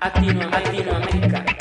Latino, Latinoamérica.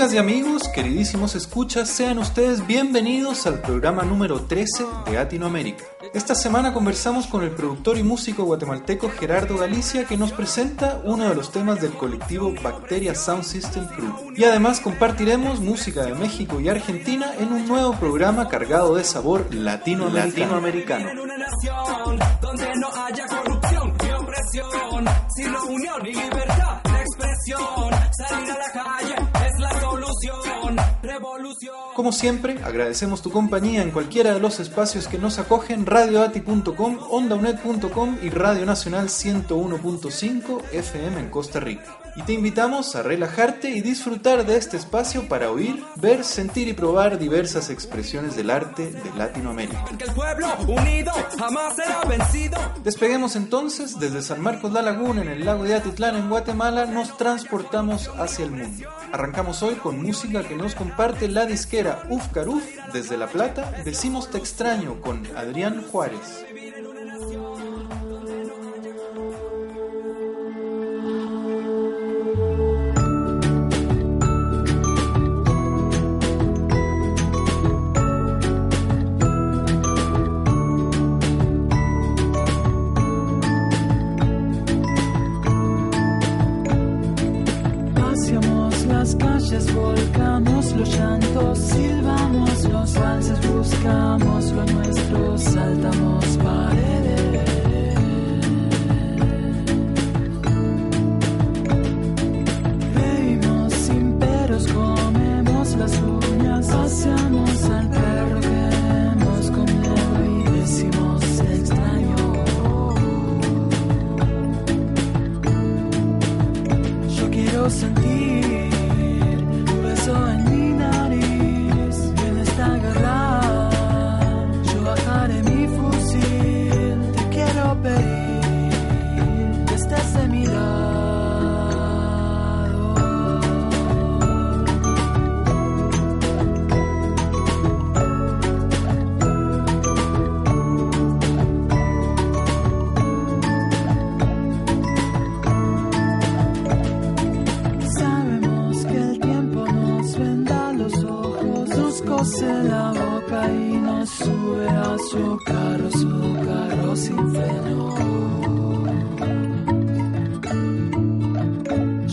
Amigas y amigos, queridísimos escuchas, sean ustedes bienvenidos al programa número 13 de Latinoamérica. Esta semana conversamos con el productor y músico guatemalteco Gerardo Galicia que nos presenta uno de los temas del colectivo Bacteria Sound System Crew. Y además compartiremos música de México y Argentina en un nuevo programa cargado de sabor latinoamericano. En una nación donde no haya corrupción ni opresión, sino unión y libertad de expresión. Salir Como siempre, agradecemos tu compañía en cualquiera de los espacios que nos acogen, radioati.com, ondaunet.com y Radio Nacional 101.5 FM en Costa Rica. Y te invitamos a relajarte y disfrutar de este espacio para oír, ver, sentir y probar diversas expresiones del arte de Latinoamérica. Despeguemos entonces desde San Marcos La Laguna en el lago de Atitlán en Guatemala, nos transportamos hacia el mundo. Arrancamos hoy con música que nos comparte la disquera Uf Caruf desde La Plata, Decimos Te Extraño con Adrián Juárez.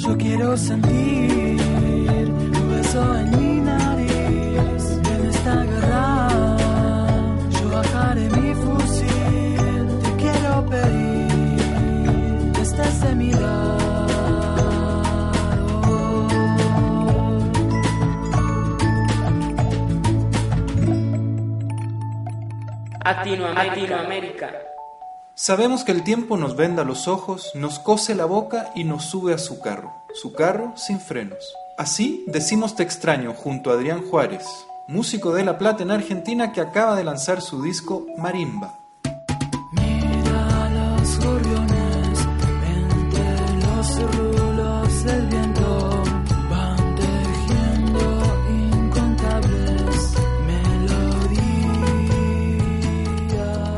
Yo quiero sentir tu beso en mi nariz en esta guerra yo bajaré mi fusil. Te quiero pedir que estés de mi lado. Latino- Latinoamérica. Sabemos que el tiempo nos venda los ojos, nos cose la boca y nos sube a su carro, su carro sin frenos. Así decimos Te extraño junto a Adrián Juárez, músico de La Plata en Argentina que acaba de lanzar su disco Marimba.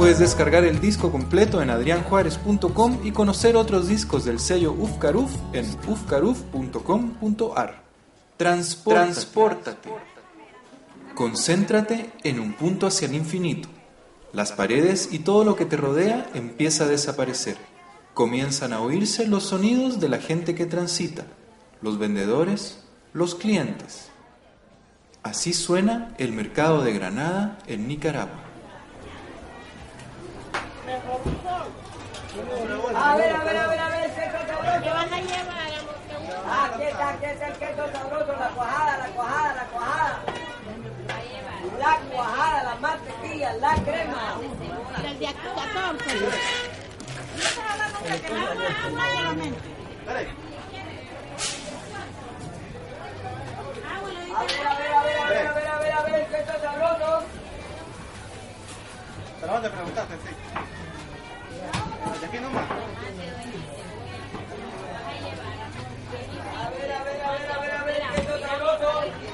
Puedes descargar el disco completo en adrianjuárez.com y conocer otros discos del sello Ufcaruf en ufcaruf.com.ar. Transpórtate. Transpórtate. Concéntrate en un punto hacia el infinito. Las paredes y todo lo que te rodea empieza a desaparecer. Comienzan a oírse los sonidos de la gente que transita, los vendedores, los clientes. Así suena el mercado de Granada en Nicaragua. A ver, a ver, a ver, a ver, queso sabroso. ¿Qué van a llevar? Ah, aquí está, aquí está el queso sabroso, la cuajada, la cuajada, la cuajada. La cuajada, la mantequilla, la crema. El día 14. A ver, a ver, a ver, a ver, a ver, a ver, a ver, el queso sabroso. ¿Pero dónde preguntaste? Sí. ¿De aquí nomás? A ver, a ver, a ver, a ver, a ver, el queso sabroso.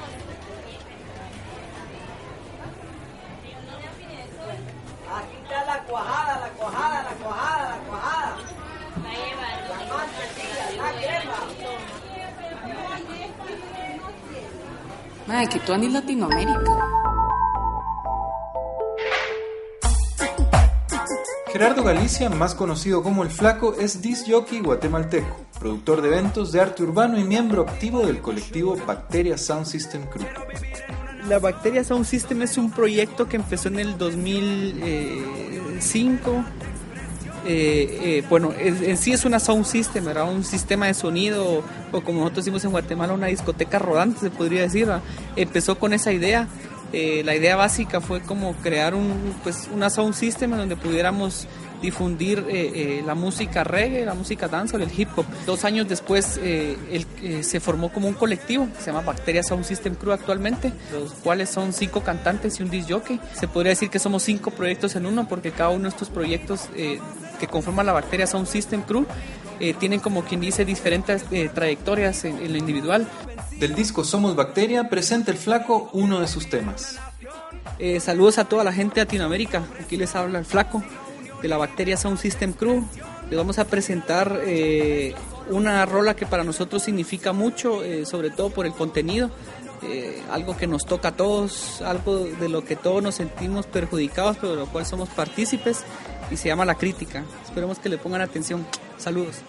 Madre, que tú anís Latinoamérica. Gerardo Galicia, más conocido como El Flaco, es disc jockey guatemalteco, productor de eventos de arte urbano y miembro activo del colectivo Bacteria Sound System Crew. La Bacteria Sound System es un proyecto que empezó en el 2005. Eh, eh, bueno, en, sí es una sound system, ¿verdad? un sistema de sonido, o como nosotros decimos en Guatemala, una discoteca rodante, se podría decir. ¿verdad? Empezó con esa idea. Eh, la idea básica fue como crear un, pues, una sound system en donde pudiéramos difundir eh, eh, la música reggae, la música dancehall, el hip hop. Dos años después eh, el- eh, se formó como un colectivo que se llama Bacteria Sound System Crew actualmente, los cuales son cinco cantantes y un disc jockey. Se podría decir que somos cinco proyectos en uno porque cada uno de estos proyectos eh, que conforman la Bacteria Sound System Crew eh, tienen como quien dice diferentes eh, trayectorias en, en lo individual. Del disco Somos Bacteria presenta El Flaco uno de sus temas. Eh, saludos a toda la gente de Latinoamérica. Aquí les habla el flaco de la Bacteria Sound System Crew. Les vamos a presentar una rola que para nosotros significa mucho, sobre todo por el contenido. eh, algo que nos toca a todos, algo de lo que todos nos sentimos perjudicados, pero de lo cual somos partícipes, y se llama La Crítica. Esperemos que le pongan atención. Saludos.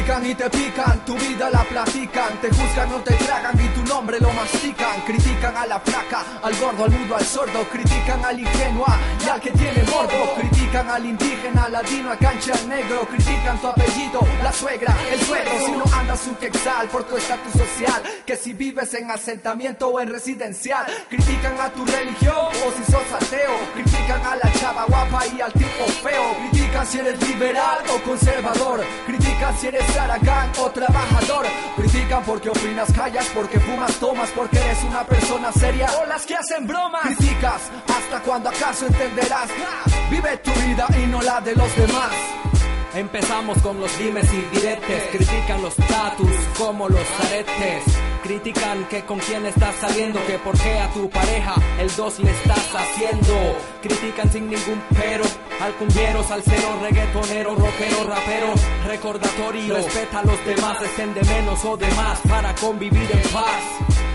Critican y te pican, tu vida la platican, te juzgan, no te tragan y tu nombre lo mastican. Critican a la flaca, al gordo, al mudo, al sordo, critican al ingenua y al que tiene morbo. Critican al indígena, al ladino, al cancha, al negro, critican tu apellido, la suegra, el suegro. Si no andas un quexal por tu estatus social, que si vives en asentamiento o en residencial, critican a tu religión o si sos ateo, critican a la chava guapa y al tipo feo, critican si eres liberal o conservador, critican si eres aragán o trabajador, critican porque opinas, callas, porque fumas, tomas, porque eres una persona seria. O las que hacen bromas, criticas hasta cuando acaso entenderás, vive tu vida y no la de los demás. Empezamos con los dimes y diretes, critican los tatus como los aretes, critican que con quién estás saliendo, que por qué a tu pareja el dos le estás haciendo, critican sin ningún pero al cumbiero, salsero, reggaetonero, rockero, rapero, recordatorio, respeta a los demás, estén de menos o de más para convivir en paz.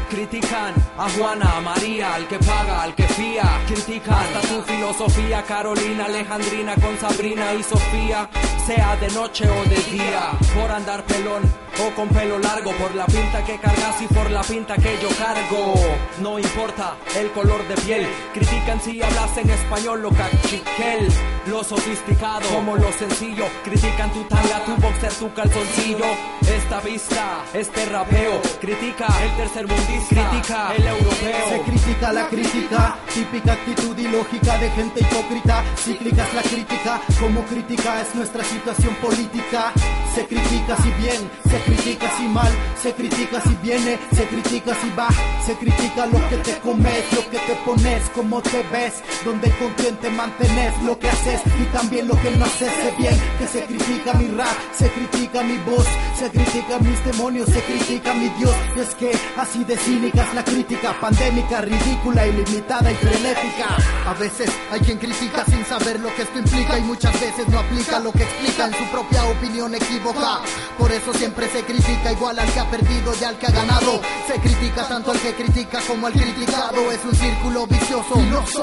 Critican a Juana, a María, al que paga, al que fía. Critican hasta tu filosofía, Carolina, Alejandrina, con Sabrina y Sofía. Sea de noche o de día, por andar pelón o con pelo largo, por la pinta que cargas y por la pinta que yo cargo. No importa el color de piel, critican si hablas en español o cachiquel. Lo sofisticado como lo sencillo, critican tu tanga, tu boxer, tu calzoncillo. Esta vista, este rapeo, critica el tercer mundista, critica el europeo. Se critica la crítica, típica actitud y lógica de gente hipócrita. Cíclica es la crítica, como crítica es nuestra situación política. Se critica si bien, se critica si mal, se critica si viene, se critica si va, se critica lo que te comes, lo que te pones, cómo te ves, donde y con quién te mantienes, lo que haces y también lo que no haces. Sé bien que se critica mi rap, se critica mi voz, se critica mis demonios, se critica mi Dios. Y es que así de cínica es la crítica, pandémica, ridícula, ilimitada y frenética. A veces hay quien critica sin saber lo que esto implica y muchas veces no aplica lo que explica en su propia opinión equívoca. Por eso siempre se critica igual al que ha perdido y al que ha ganado. Se critica tanto al que critica como al criticado. Es un círculo vicioso.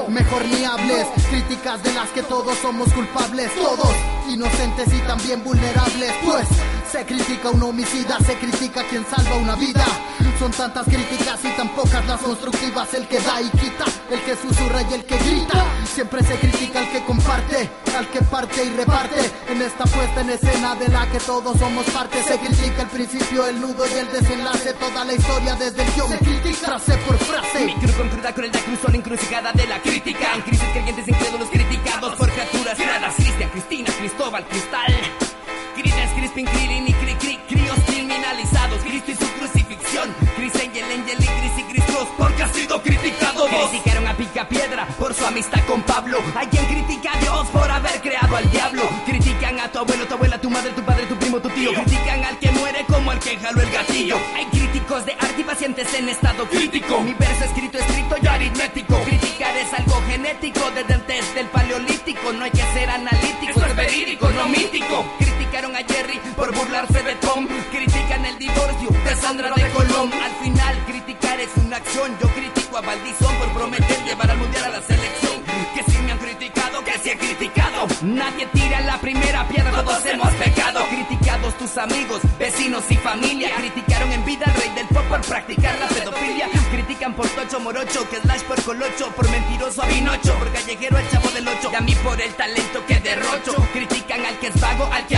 Mejor ni hables. Críticas de las que todos somos culpables. Todos inocentes y también vulnerables. Pues se critica un homicida, se critica quien salva una vida. Son tantas críticas y tan pocas las constructivas. El que da y quita, el que susurra y el que grita. Siempre se critica al que comparte, al que parte y reparte. En esta puesta en escena de la que todos somos parte, se critica el principio, el nudo y el desenlace. Toda la historia desde el guion, se critica frase por frase. Mi con cruda crueldad cruzó la encrucijada de la crítica. En crisis creyentes incrédulos criticados por criaturas raras. Cristian, Cristina, Cristóbal, Cristal. Killing, y cri cri críos criminalizados. Cristo y su crucifixión. Chris Angel, Angel y Chris y Chris Cross porque ha sido criticado vos. Criticaron a Pica Piedra por su amistad con Pablo. Hay quien critica a Dios por haber creado al diablo. Critican a tu abuelo, tu abuela, tu madre, tu padre, tu primo, tu tío. Critican al que muere como al que jaló el gatillo. Hay críticos de arte y pacientes en estado crítico. Mi verso escrito, estricto y aritmético. Criticar es algo genético desde antes del paleolítico. No hay que ser analítico, Esto es verídico, no mítico de Critican el divorcio de Sandra de Colón. Al final, criticar es una acción. Yo critico a Valdizón por prometer llevar al mundial a la selección. Que si me han criticado, que si he criticado. Nadie tira la primera piedra, todos hemos pecado. Criticados tus amigos, vecinos y familia. Criticaron en vida al rey del pop por practicar la pedofilia. Critican por Tocho Morocho, que Slash por Colocho, por mentiroso a Pinocho, por callejero al chavo del ocho. Y a mí por el talento que derrocho. Critican al que es vago, al que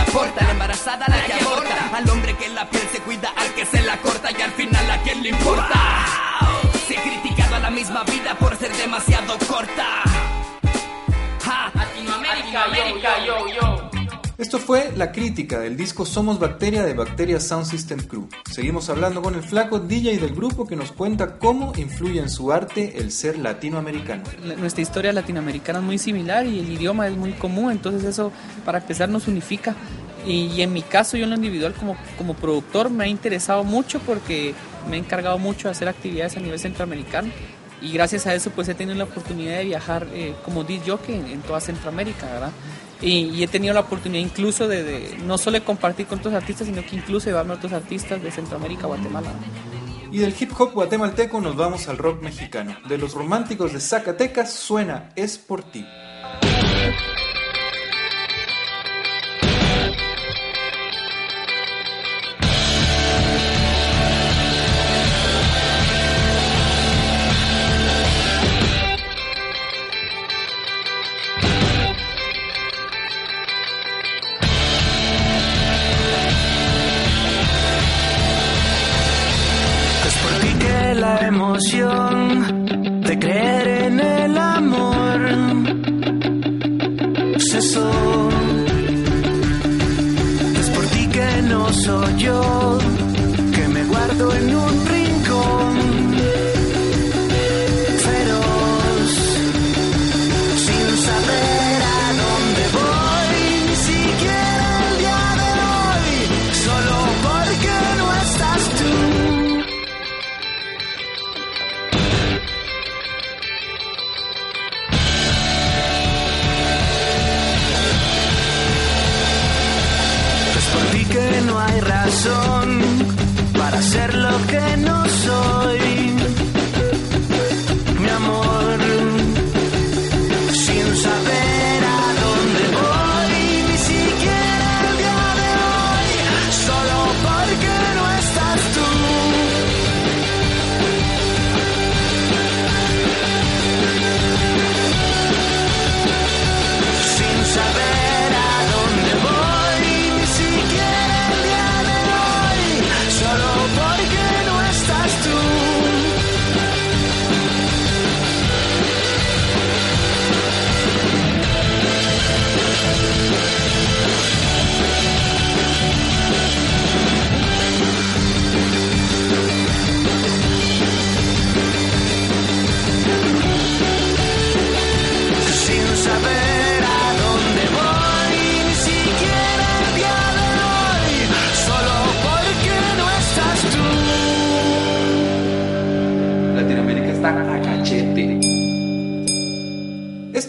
Esto fue la crítica del disco Somos Bacteria de Bacteria Sound System Crew. Seguimos hablando con el flaco DJ del grupo que nos cuenta cómo influye en su arte el ser latinoamericano. La- nuestra historia latinoamericana es muy similar y el idioma es muy común, entonces eso para empezar nos unifica. Y, en mi caso, yo en lo individual como, como productor me ha interesado mucho porque me he encargado mucho de hacer actividades a nivel centroamericano y gracias a eso pues he tenido la oportunidad de viajar eh, como jockey en, en toda Centroamérica, ¿verdad? Y, he tenido la oportunidad incluso de, de no solo compartir con otros artistas, sino que incluso llevarme a otros artistas de Centroamérica, Guatemala. Y del hip hop guatemalteco nos vamos al rock mexicano. De los románticos de Zacatecas suena Es por ti. Emoción de creer en el Ti que no hay razón para ser lo que no soy.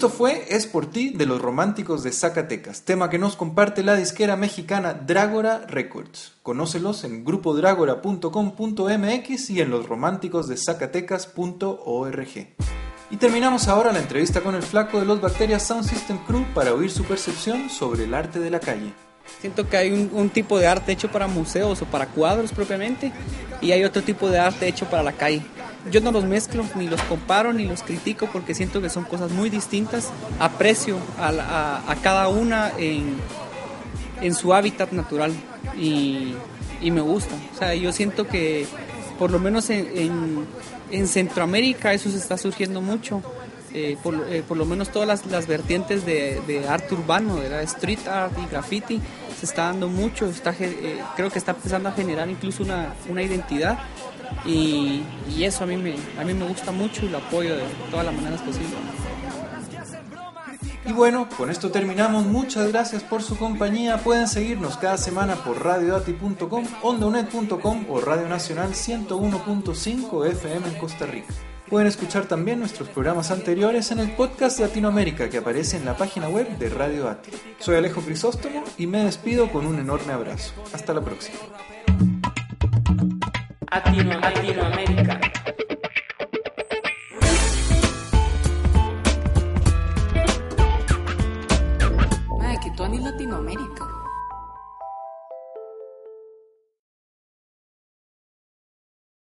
Esto fue Es por ti de los románticos de Zacatecas, tema que nos comparte la disquera mexicana Dragora Records. Conócelos en grupodragora.com.mx y en losrománticosdezacatecas.org. Y terminamos ahora la entrevista con el flaco de los Bacterias Sound System Crew para oír su percepción sobre el arte de la calle. Siento que hay un, un tipo de arte hecho para museos o para cuadros propiamente y hay otro tipo de arte hecho para la calle. Yo no los mezclo, ni los comparo, ni los critico porque siento que son cosas muy distintas. Aprecio a, a- cada una en, en su hábitat natural y, me gusta. O sea, yo siento que por lo menos en, en- en Centroamérica eso se está surgiendo mucho. Eh, por, eh, por lo menos todas las, vertientes de, de arte urbano, de street art y graffiti, se está dando mucho. Está, eh, creo que está empezando a generar incluso una identidad y, eso a mí, me, a mí me gusta mucho y lo apoyo de todas las maneras posibles. Y bueno, con esto terminamos. Muchas gracias por su compañía. Pueden seguirnos cada semana por radiodati.com, ondaunet.com o Radio Nacional 101.5 FM en Costa Rica. Pueden escuchar también nuestros programas anteriores en el podcast de Latinoamérica que aparece en la página web de Radio Dati. Soy Alejo Crisóstomo y me despido con un enorme abrazo. Hasta la próxima. Latino- Latinoamérica.